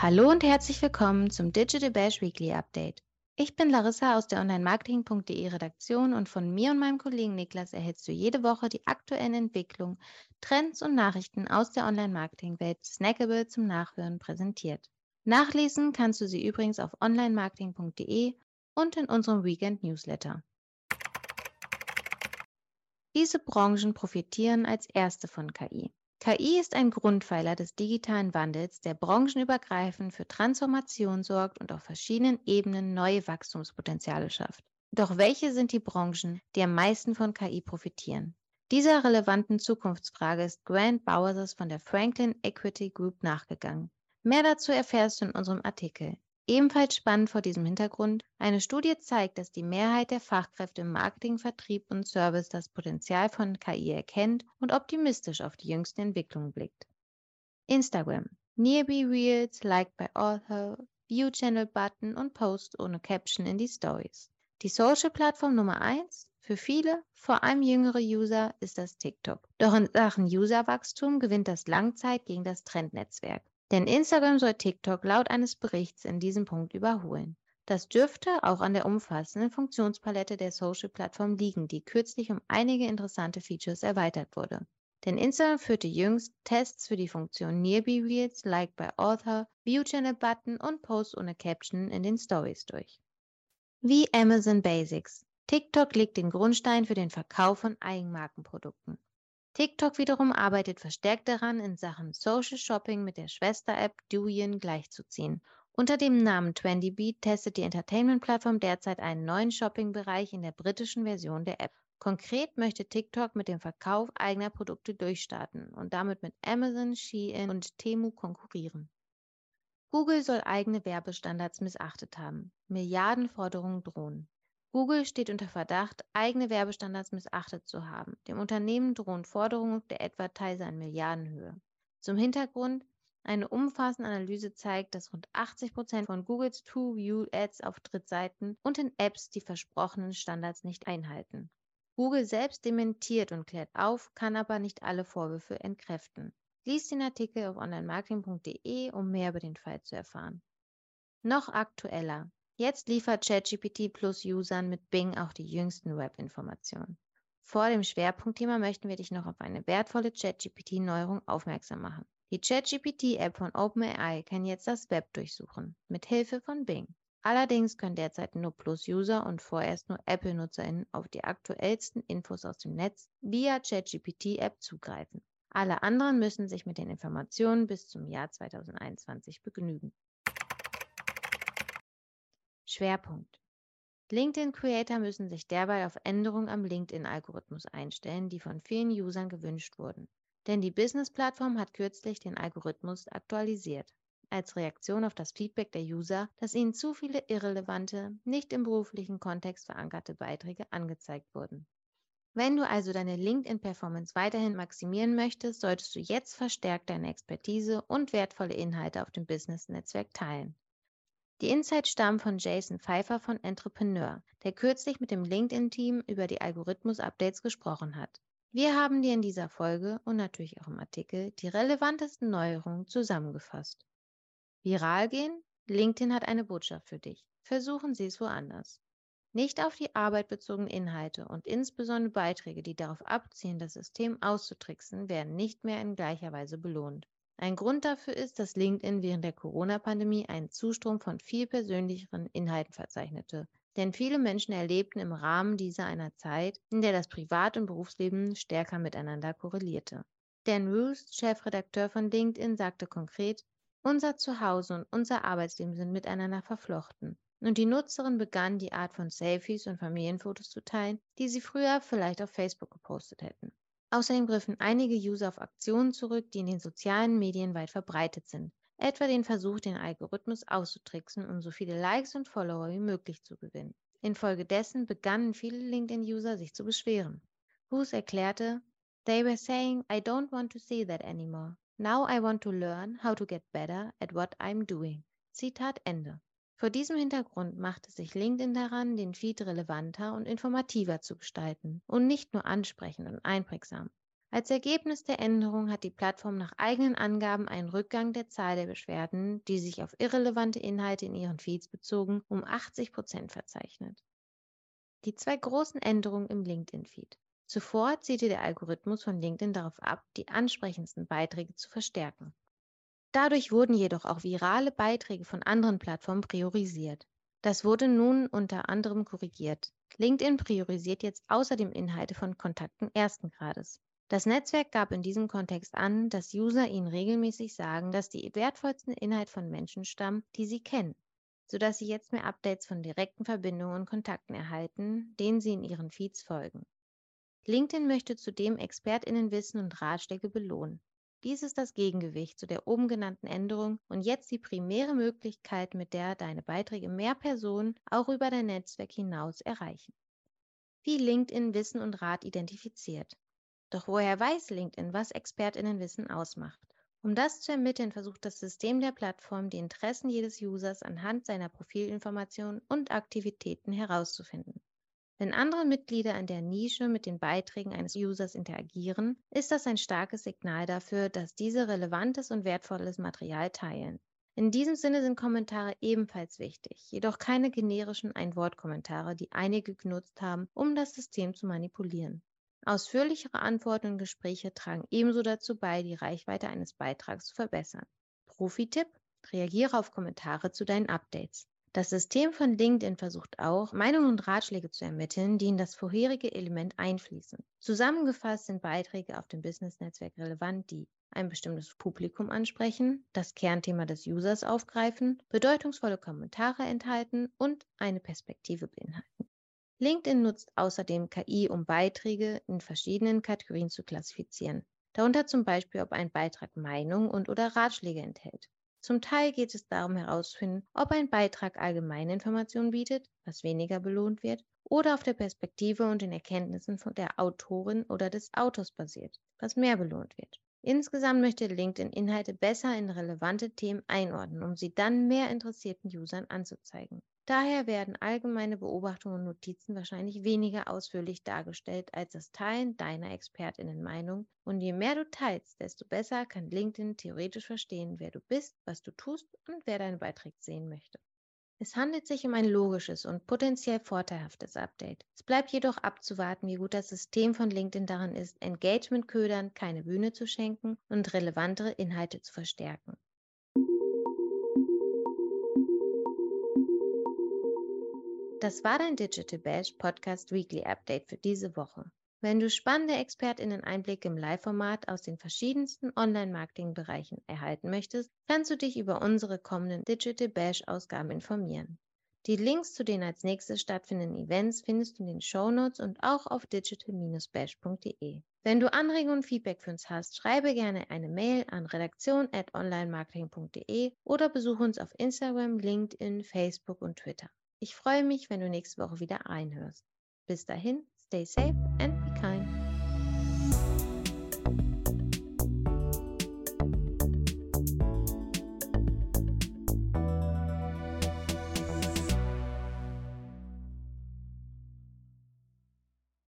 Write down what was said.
Hallo und herzlich willkommen zum Digital Bash Weekly Update. Ich bin Larissa aus der Online-Marketing.de Redaktion und von mir und meinem Kollegen Niklas erhältst du jede Woche die aktuellen Entwicklungen, Trends und Nachrichten aus der Online-Marketing-Welt snackable zum Nachhören präsentiert. Nachlesen kannst du sie übrigens auf online-marketing.de und in unserem Weekend Newsletter. Diese Branchen profitieren als erste von KI. KI ist ein Grundpfeiler des digitalen Wandels, der branchenübergreifend für Transformation sorgt und auf verschiedenen Ebenen neue Wachstumspotenziale schafft. Doch welche sind die Branchen, die am meisten von KI profitieren? Dieser relevanten Zukunftsfrage ist Grant Bowers von der Franklin Equity Group nachgegangen. Mehr dazu erfährst du in unserem Artikel. Ebenfalls spannend vor diesem Hintergrund, eine Studie zeigt, dass die Mehrheit der Fachkräfte im Marketing, Vertrieb und Service das Potenzial von KI erkennt und optimistisch auf die jüngsten Entwicklungen blickt. Instagram. Nearby Reels, Like by Author, View Channel Button und Post ohne Caption in die Stories. Die Social-Plattform Nummer 1 für viele, vor allem jüngere User, ist das TikTok. Doch in Sachen Userwachstum gewinnt das Langzeit gegen das Trendnetzwerk. Denn Instagram soll TikTok laut eines Berichts in diesem Punkt überholen. Das dürfte auch an der umfassenden Funktionspalette der Social-Plattform liegen, die kürzlich um einige interessante Features erweitert wurde. Denn Instagram führte jüngst Tests für die Funktion Nearby Reels, Like by Author, View Channel Button und Post ohne Caption in den Stories durch. Wie Amazon Basics. TikTok legt den Grundstein für den Verkauf von Eigenmarkenprodukten. TikTok wiederum arbeitet verstärkt daran, in Sachen Social Shopping mit der Schwester-App Douyin gleichzuziehen. Unter dem Namen Twentybeat testet die Entertainment-Plattform derzeit einen neuen Shopping-Bereich in der britischen Version der App. Konkret möchte TikTok mit dem Verkauf eigener Produkte durchstarten und damit mit Amazon, Shein und Temu konkurrieren. Google soll eigene Werbestandards missachtet haben. Milliardenforderungen drohen. Google steht unter Verdacht, eigene Werbestandards missachtet zu haben. Dem Unternehmen drohen Forderungen der Advertiser in Milliardenhöhe. Zum Hintergrund, eine umfassende Analyse zeigt, dass rund 80 Prozent von Googles To-View-Ads auf Drittseiten und in Apps die versprochenen Standards nicht einhalten. Google selbst dementiert und klärt auf, kann aber nicht alle Vorwürfe entkräften. Lies den Artikel auf onlinemarketing.de, um mehr über den Fall zu erfahren. Noch aktueller. Jetzt liefert ChatGPT Plus Usern mit Bing auch die jüngsten Webinformationen. Vor dem Schwerpunktthema möchten wir dich noch auf eine wertvolle ChatGPT-Neuerung aufmerksam machen. Die ChatGPT-App von OpenAI kann jetzt das Web durchsuchen, mit Hilfe von Bing. Allerdings können derzeit nur Plus-User und vorerst nur Apple-NutzerInnen auf die aktuellsten Infos aus dem Netz via ChatGPT-App zugreifen. Alle anderen müssen sich mit den Informationen bis zum Jahr 2021 begnügen. Schwerpunkt. LinkedIn-Creator müssen sich derweil auf Änderungen am LinkedIn-Algorithmus einstellen, die von vielen Usern gewünscht wurden. Denn die Business-Plattform hat kürzlich den Algorithmus aktualisiert, als Reaktion auf das Feedback der User, dass ihnen zu viele irrelevante, nicht im beruflichen Kontext verankerte Beiträge angezeigt wurden. Wenn du also deine LinkedIn-Performance weiterhin maximieren möchtest, solltest du jetzt verstärkt deine Expertise und wertvolle Inhalte auf dem Business-Netzwerk teilen. Die Insights stammen von Jason Pfeiffer von Entrepreneur, der kürzlich mit dem LinkedIn-Team über die Algorithmus-Updates gesprochen hat. Wir haben dir in dieser Folge und natürlich auch im Artikel die relevantesten Neuerungen zusammengefasst. Viral gehen? LinkedIn hat eine Botschaft für dich. Versuchen Sie es woanders. Nicht auf die Arbeit bezogene Inhalte und insbesondere Beiträge, die darauf abzielen, das System auszutricksen, werden nicht mehr in gleicher Weise belohnt. Ein Grund dafür ist, dass LinkedIn während der Corona-Pandemie einen Zustrom von viel persönlicheren Inhalten verzeichnete. Denn viele Menschen erlebten im Rahmen dieser einer Zeit, in der das Privat- und Berufsleben stärker miteinander korrelierte. Dan Roos, Chefredakteur von LinkedIn, sagte konkret, unser Zuhause und unser Arbeitsleben sind miteinander verflochten. Und die Nutzerin begann, die Art von Selfies und Familienfotos zu teilen, die sie früher vielleicht auf Facebook gepostet hätten. Außerdem griffen einige User auf Aktionen zurück, die in den sozialen Medien weit verbreitet sind, etwa den Versuch, den Algorithmus auszutricksen, um so viele Likes und Follower wie möglich zu gewinnen. Infolgedessen begannen viele LinkedIn-User sich zu beschweren. Hughes erklärte, They were saying, I don't want to see that anymore. Now I want to learn how to get better at what I'm doing. Zitat Ende. Vor diesem Hintergrund machte sich LinkedIn daran, den Feed relevanter und informativer zu gestalten und nicht nur ansprechend und einprägsam. Als Ergebnis der Änderung hat die Plattform nach eigenen Angaben einen Rückgang der Zahl der Beschwerden, die sich auf irrelevante Inhalte in ihren Feeds bezogen, um 80 Prozent verzeichnet. Die zwei großen Änderungen im LinkedIn-Feed. Zuvor zielte der Algorithmus von LinkedIn darauf ab, die ansprechendsten Beiträge zu verstärken. Dadurch wurden jedoch auch virale Beiträge von anderen Plattformen priorisiert. Das wurde nun unter anderem korrigiert. LinkedIn priorisiert jetzt außerdem Inhalte von Kontakten ersten Grades. Das Netzwerk gab in diesem Kontext an, dass User ihnen regelmäßig sagen, dass die wertvollsten Inhalte von Menschen stammen, die sie kennen, sodass sie jetzt mehr Updates von direkten Verbindungen und Kontakten erhalten, denen sie in ihren Feeds folgen. LinkedIn möchte zudem Expertinnenwissen und Ratschläge belohnen. Dies ist das Gegengewicht zu der oben genannten Änderung und jetzt die primäre Möglichkeit, mit der deine Beiträge mehr Personen auch über dein Netzwerk hinaus erreichen. Wie LinkedIn Wissen und Rat identifiziert. Doch woher weiß LinkedIn, was Expertinnenwissen ausmacht? Um das zu ermitteln, versucht das System der Plattform, die Interessen jedes Users anhand seiner Profilinformationen und Aktivitäten herauszufinden. Wenn andere Mitglieder in der Nische mit den Beiträgen eines Users interagieren, ist das ein starkes Signal dafür, dass diese relevantes und wertvolles Material teilen. In diesem Sinne sind Kommentare ebenfalls wichtig, jedoch keine generischen Ein-Wort-Kommentare, die einige genutzt haben, um das System zu manipulieren. Ausführlichere Antworten und Gespräche tragen ebenso dazu bei, die Reichweite eines Beitrags zu verbessern. Profi-Tipp: Reagiere auf Kommentare zu deinen Updates. Das System von LinkedIn versucht auch, Meinungen und Ratschläge zu ermitteln, die in das vorherige Element einfließen. Zusammengefasst sind Beiträge auf dem Business-Netzwerk relevant, die ein bestimmtes Publikum ansprechen, das Kernthema des Users aufgreifen, bedeutungsvolle Kommentare enthalten und eine Perspektive beinhalten. LinkedIn nutzt außerdem KI, um Beiträge in verschiedenen Kategorien zu klassifizieren. Darunter zum Beispiel, ob ein Beitrag Meinung und oder Ratschläge enthält. Zum Teil geht es darum herauszufinden, ob ein Beitrag allgemeine Informationen bietet, was weniger belohnt wird, oder auf der Perspektive und den Erkenntnissen von der Autorin oder des Autors basiert, was mehr belohnt wird. Insgesamt möchte LinkedIn Inhalte besser in relevante Themen einordnen, um sie dann mehr interessierten Usern anzuzeigen. Daher werden allgemeine Beobachtungen und Notizen wahrscheinlich weniger ausführlich dargestellt als das Teilen deiner Expertinnenmeinung. Und je mehr du teilst, desto besser kann LinkedIn theoretisch verstehen, wer du bist, was du tust und wer deine Beiträge sehen möchte. Es handelt sich um ein logisches und potenziell vorteilhaftes Update. Es bleibt jedoch abzuwarten, wie gut das System von LinkedIn daran ist, Engagement-Ködern keine Bühne zu schenken und relevantere Inhalte zu verstärken. Das war dein Digital Bash Podcast Weekly Update für diese Woche. Wenn du spannende ExpertInnen-Einblicke im Live-Format aus den verschiedensten Online-Marketing-Bereichen erhalten möchtest, kannst du dich über unsere kommenden Digital Bash-Ausgaben informieren. Die Links zu den als nächstes stattfindenden Events findest du in den Show Notes und auch auf digital-bash.de. Wenn du Anregungen und Feedback für uns hast, schreibe gerne eine Mail an redaktion.onlinemarketing.de oder besuche uns auf Instagram, LinkedIn, Facebook und Twitter. Ich freue mich, wenn du nächste Woche wieder reinhörst. Bis dahin, stay safe and.